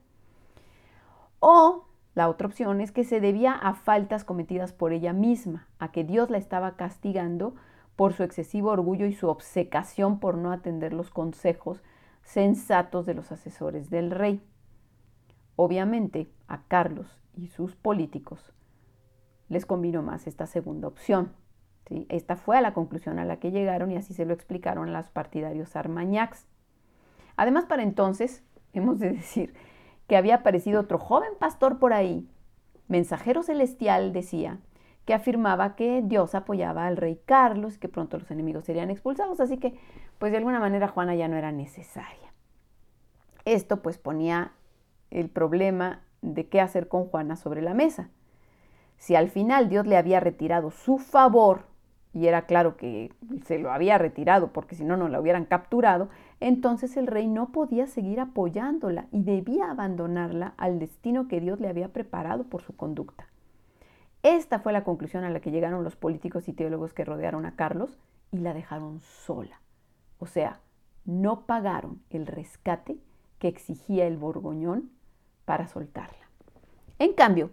O la otra opción es que se debía a faltas cometidas por ella misma, a que Dios la estaba castigando por su excesivo orgullo y su obcecación por no atender los consejos sensatos de los asesores del rey. Obviamente, a Carlos y sus políticos les convino más esta segunda opción. Esta fue a la conclusión a la que llegaron y así se lo explicaron a los partidarios armañacs. Además, para entonces, hemos de decir que había aparecido otro joven pastor por ahí, mensajero celestial, decía, que afirmaba que Dios apoyaba al rey Carlos y que pronto los enemigos serían expulsados, así que, pues de alguna manera Juana ya no era necesaria. Esto pues ponía el problema de qué hacer con Juana sobre la mesa. Si al final Dios le había retirado su favor, y era claro que se lo había retirado porque si no, no la hubieran capturado, entonces el rey no podía seguir apoyándola y debía abandonarla al destino que Dios le había preparado por su conducta. Esta fue la conclusión a la que llegaron los políticos y teólogos que rodearon a Carlos y la dejaron sola. O sea, no pagaron el rescate que exigía el Borgoñón para soltarla. En cambio,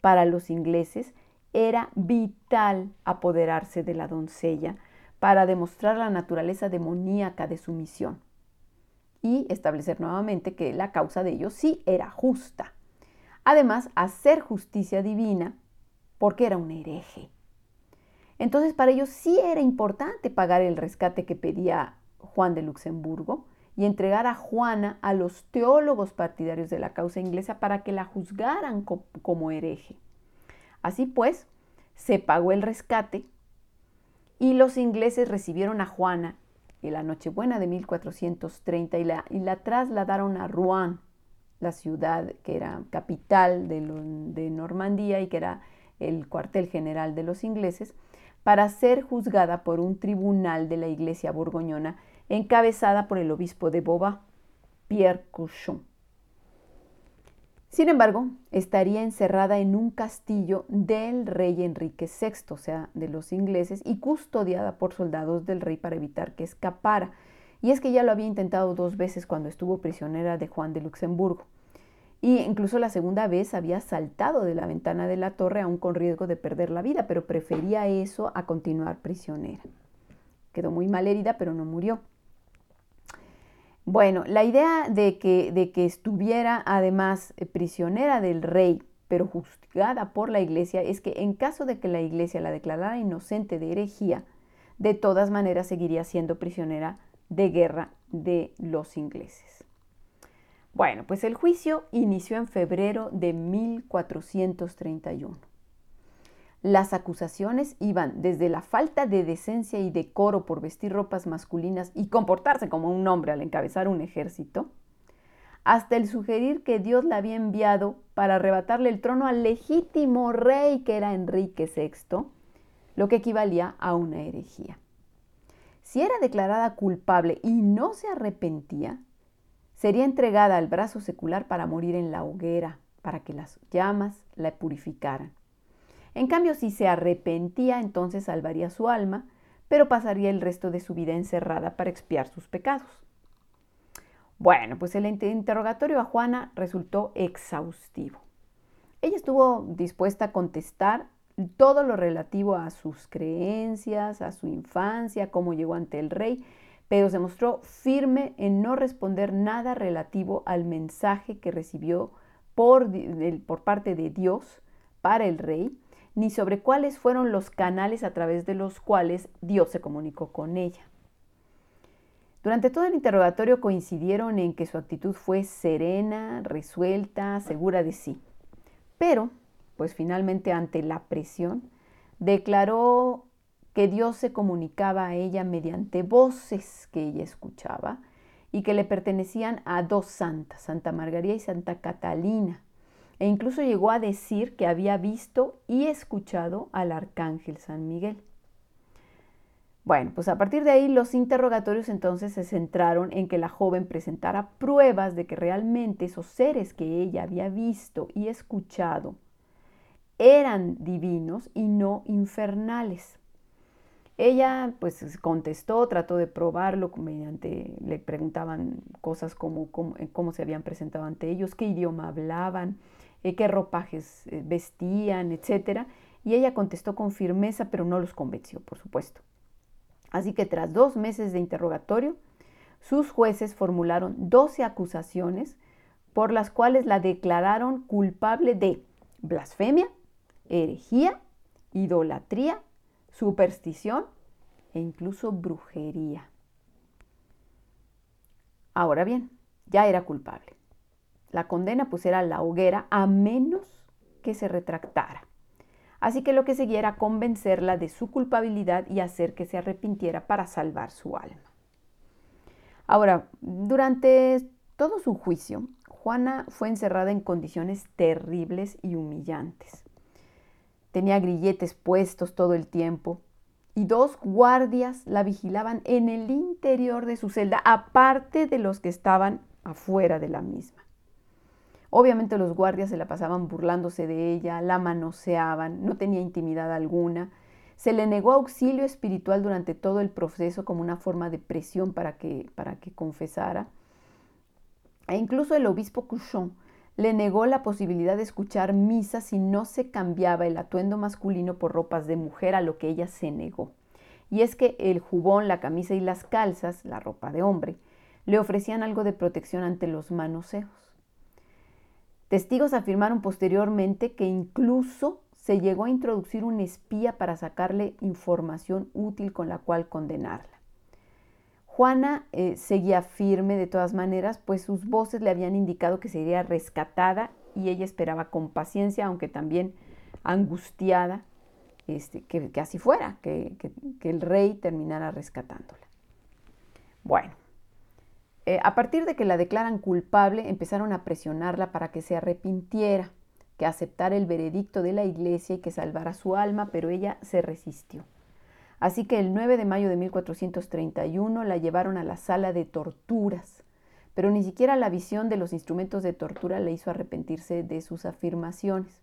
para los ingleses era vital apoderarse de la doncella para demostrar la naturaleza demoníaca de su misión y establecer nuevamente que la causa de ellos sí era justa. Además, hacer justicia divina porque era un hereje. Entonces, para ellos sí era importante pagar el rescate que pedía Juan de Luxemburgo y entregar a Juana a los teólogos partidarios de la causa inglesa para que la juzgaran como hereje. Así pues, se pagó el rescate y los ingleses recibieron a Juana en la Nochebuena de 1430 y la, trasladaron a Rouen, la ciudad que era capital de, de Normandía y que era el cuartel general de los ingleses, para ser juzgada por un tribunal de la iglesia borgoñona encabezada por el obispo de Boba, Pierre Couchon. Sin embargo, estaría encerrada en un castillo del rey Enrique VI, o sea, de los ingleses, y custodiada por soldados del rey para evitar que escapara. Y es que ya lo había intentado dos veces cuando estuvo prisionera de Juan de Luxemburgo. Y incluso la segunda vez había saltado de la ventana de la torre aún con riesgo de perder la vida, pero prefería eso a continuar prisionera. Quedó muy mal herida, pero no murió. Bueno, la idea de que, de que estuviera además eh, prisionera del rey, pero juzgada por la iglesia, es que en caso de que la iglesia la declarara inocente de herejía, de todas maneras seguiría siendo prisionera de guerra de los ingleses. Bueno, pues el juicio inició en febrero de 1431. Las acusaciones iban desde la falta de decencia y decoro por vestir ropas masculinas y comportarse como un hombre al encabezar un ejército, hasta el sugerir que Dios la había enviado para arrebatarle el trono al legítimo rey que era Enrique VI, lo que equivalía a una herejía. Si era declarada culpable y no se arrepentía, sería entregada al brazo secular para morir en la hoguera, para que las llamas la purificaran. En cambio, si se arrepentía, entonces salvaría su alma, pero pasaría el resto de su vida encerrada para expiar sus pecados. Bueno, pues el interrogatorio a Juana resultó exhaustivo. Ella estuvo dispuesta a contestar todo lo relativo a sus creencias, a su infancia, cómo llegó ante el rey, pero se mostró firme en no responder nada relativo al mensaje que recibió por, por parte de Dios para el rey, ni sobre cuáles fueron los canales a través de los cuales Dios se comunicó con ella. Durante todo el interrogatorio coincidieron en que su actitud fue serena, resuelta, segura de sí. Pero, pues finalmente ante la presión, declaró que Dios se comunicaba a ella mediante voces que ella escuchaba y que le pertenecían a dos santas, Santa Margarita y Santa Catalina. E incluso llegó a decir que había visto y escuchado al arcángel San Miguel. Bueno, pues a partir de ahí los interrogatorios entonces se centraron en que la joven presentara pruebas de que realmente esos seres que ella había visto y escuchado eran divinos y no infernales. Ella pues contestó, trató de probarlo mediante, le preguntaban cosas como cómo, eh, cómo se habían presentado ante ellos, qué idioma hablaban, eh, qué ropajes eh, vestían, etc. Y ella contestó con firmeza, pero no los convenció, por supuesto. Así que tras dos meses de interrogatorio, sus jueces formularon 12 acusaciones por las cuales la declararon culpable de blasfemia, herejía, idolatría, superstición e incluso brujería. Ahora bien, ya era culpable. La condena pues era la hoguera a menos que se retractara. Así que lo que seguía era convencerla de su culpabilidad y hacer que se arrepintiera para salvar su alma. Ahora, durante todo su juicio, Juana fue encerrada en condiciones terribles y humillantes. Tenía grilletes puestos todo el tiempo y dos guardias la vigilaban en el interior de su celda, aparte de los que estaban afuera de la misma. Obviamente los guardias se la pasaban burlándose de ella, la manoseaban, no tenía intimidad alguna. Se le negó auxilio espiritual durante todo el proceso como una forma de presión para que, para que confesara. E incluso el obispo Couchon le negó la posibilidad de escuchar misa si no se cambiaba el atuendo masculino por ropas de mujer, a lo que ella se negó. Y es que el jubón, la camisa y las calzas, la ropa de hombre, le ofrecían algo de protección ante los manoseos. Testigos afirmaron posteriormente que incluso se llegó a introducir un espía para sacarle información útil con la cual condenarla. Juana eh, seguía firme de todas maneras, pues sus voces le habían indicado que sería rescatada y ella esperaba con paciencia, aunque también angustiada, este, que, así fuera, que el rey terminara rescatándola. Bueno, eh, a partir de que la declaran culpable, empezaron a presionarla para que se arrepintiera, que aceptara el veredicto de la iglesia y que salvara su alma, pero ella se resistió. Así que el 9 de mayo de 1431 la llevaron a la sala de torturas, pero ni siquiera la visión de los instrumentos de tortura le hizo arrepentirse de sus afirmaciones.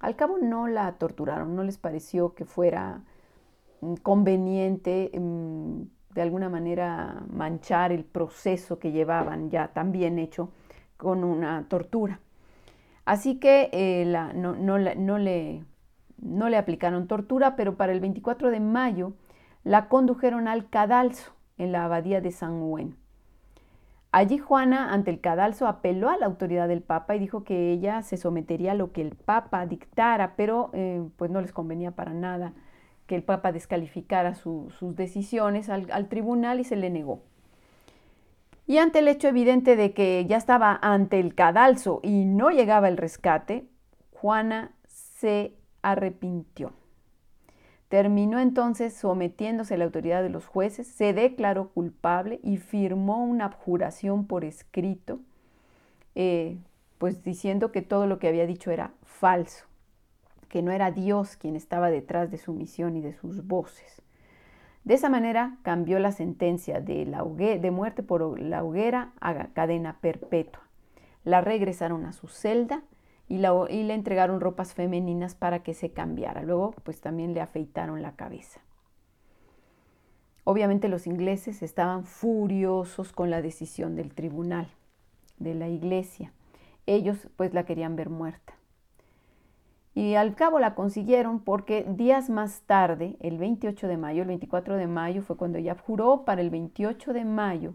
Al cabo no la torturaron, no les pareció que fuera mm, conveniente mm, de alguna manera manchar el proceso que llevaban ya tan bien hecho con una tortura. Así que eh, no, no, le, no le aplicaron tortura, pero para el 24 de mayo la condujeron al cadalso en la abadía de San Juan. Allí Juana, ante el cadalso, apeló a la autoridad del Papa y dijo que ella se sometería a lo que el Papa dictara, pero eh, pues no les convenía para nada que el Papa descalificara sus decisiones al, al tribunal y se le negó. Y ante el hecho evidente de que ya estaba ante el cadalso y no llegaba el rescate, Juana se arrepintió. Terminó entonces sometiéndose a la autoridad de los jueces, se declaró culpable y firmó una abjuración por escrito eh, pues diciendo que todo lo que había dicho era falso, que no era Dios quien estaba detrás de su misión y de sus voces. De esa manera cambió la sentencia de, la de muerte por la hoguera a cadena perpetua. La regresaron a su celda y, y le entregaron ropas femeninas para que se cambiara. Luego, pues también le afeitaron la cabeza. Obviamente los ingleses estaban furiosos con la decisión del tribunal, de la iglesia. Ellos pues la querían ver muerta. Y al cabo la consiguieron porque días más tarde, el 28 de mayo, el 24 de mayo fue cuando ella juró para el 28 de mayo,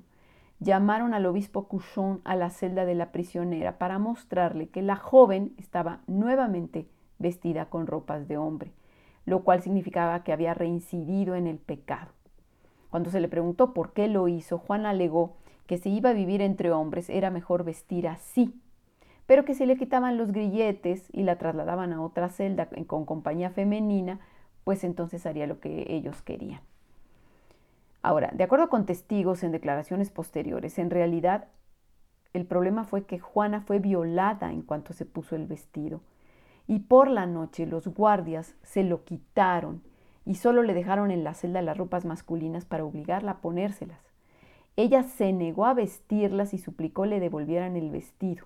llamaron al obispo Couchon a la celda de la prisionera para mostrarle que la joven estaba nuevamente vestida con ropas de hombre, lo cual significaba que había reincidido en el pecado. Cuando se le preguntó por qué lo hizo, Juan alegó que si iba a vivir entre hombres era mejor vestir así pero que si le quitaban los grilletes y la trasladaban a otra celda con compañía femenina, pues entonces haría lo que ellos querían. Ahora, de acuerdo con testigos en declaraciones posteriores, en realidad el problema fue que Juana fue violada en cuanto se puso el vestido y por la noche los guardias se lo quitaron y solo le dejaron en la celda las ropas masculinas para obligarla a ponérselas. Ella se negó a vestirlas y suplicó le devolvieran el vestido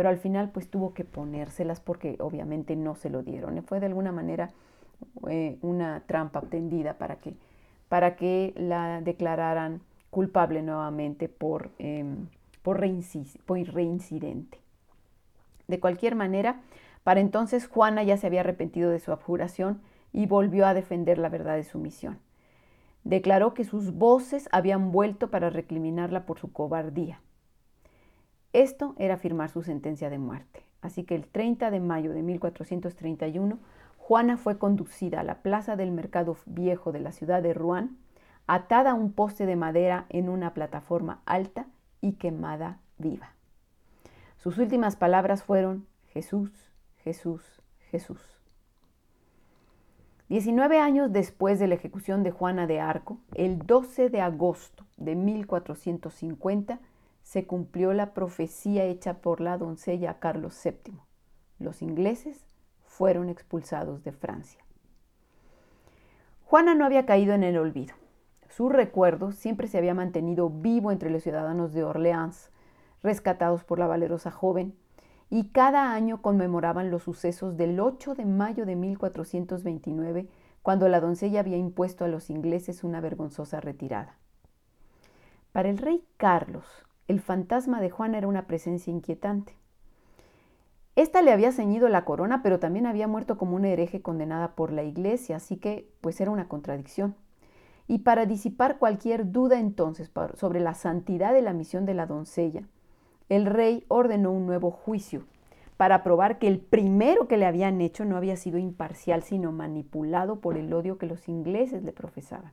pero al final pues tuvo que ponérselas porque obviamente no se lo dieron. Fue de alguna manera eh, una trampa tendida para que, para que la declararan culpable nuevamente por, em, por, reincidente. De cualquier manera, para entonces Juana ya se había arrepentido de su abjuración y volvió a defender la verdad de su misión. Declaró que sus voces habían vuelto para recriminarla por su cobardía. Esto era firmar su sentencia de muerte. Así que el 30 de mayo de 1431, Juana fue conducida a la plaza del mercado viejo de la ciudad de Rouen, atada a un poste de madera en una plataforma alta y quemada viva. Sus últimas palabras fueron Jesús, Jesús, Jesús. Diecinueve años después de la ejecución de Juana de Arco, el 12 de agosto de 1450, se cumplió la profecía hecha por la doncella Carlos VII. Los ingleses fueron expulsados de Francia. Juana no había caído en el olvido. Su recuerdo siempre se había mantenido vivo entre los ciudadanos de Orleans, rescatados por la valerosa joven, y cada año conmemoraban los sucesos del 8 de mayo de 1429, cuando la doncella había impuesto a los ingleses una vergonzosa retirada. Para el rey Carlos, el fantasma de Juana era una presencia inquietante. Esta le había ceñido la corona, pero también había muerto como una hereje condenada por la iglesia, así que pues era una contradicción. Y para disipar cualquier duda entonces sobre la santidad de la misión de la doncella, el rey ordenó un nuevo juicio para probar que el primero que le habían hecho no había sido imparcial, sino manipulado por el odio que los ingleses le profesaban.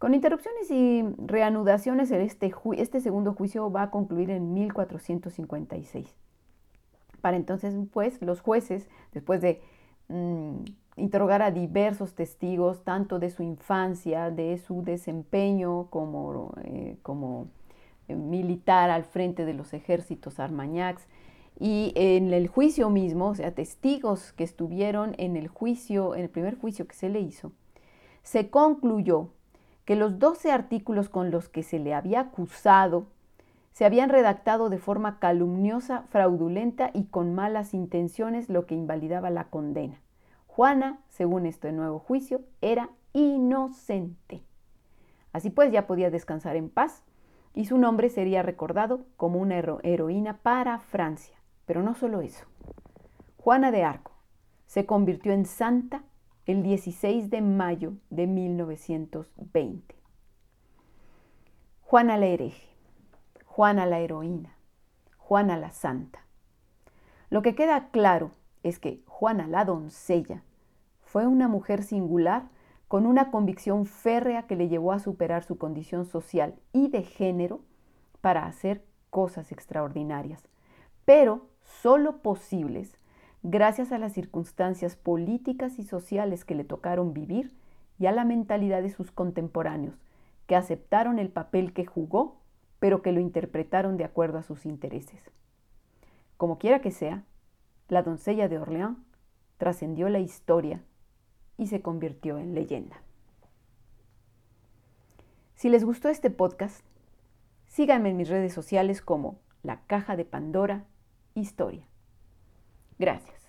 Con interrupciones y reanudaciones, este, este segundo juicio va a concluir en 1456. Para entonces, pues, los jueces, después de mm, interrogar a diversos testigos, tanto de su infancia, de su desempeño como, eh, como eh, militar al frente de los ejércitos armañacs, y en el juicio mismo, o sea, testigos que estuvieron en el juicio, en el primer juicio que se le hizo, se concluyó que los 12 artículos con los que se le había acusado se habían redactado de forma calumniosa, fraudulenta y con malas intenciones, lo que invalidaba la condena. Juana, según este nuevo juicio, era inocente. Así pues, ya podía descansar en paz y su nombre sería recordado como una heroína para Francia. Pero no solo eso. Juana de Arco se convirtió en santa el 16 de mayo de 1920. Juana la hereje, Juana la heroína, Juana la santa. Lo que queda claro es que Juana la doncella fue una mujer singular con una convicción férrea que le llevó a superar su condición social y de género para hacer cosas extraordinarias, pero solo posibles gracias a las circunstancias políticas y sociales que le tocaron vivir y a la mentalidad de sus contemporáneos, que aceptaron el papel que jugó pero que lo interpretaron de acuerdo a sus intereses. Como quiera que sea, la doncella de Orleans trascendió la historia y se convirtió en leyenda. Si les gustó este podcast, síganme en mis redes sociales como La Caja de Pandora Historia. Gracias.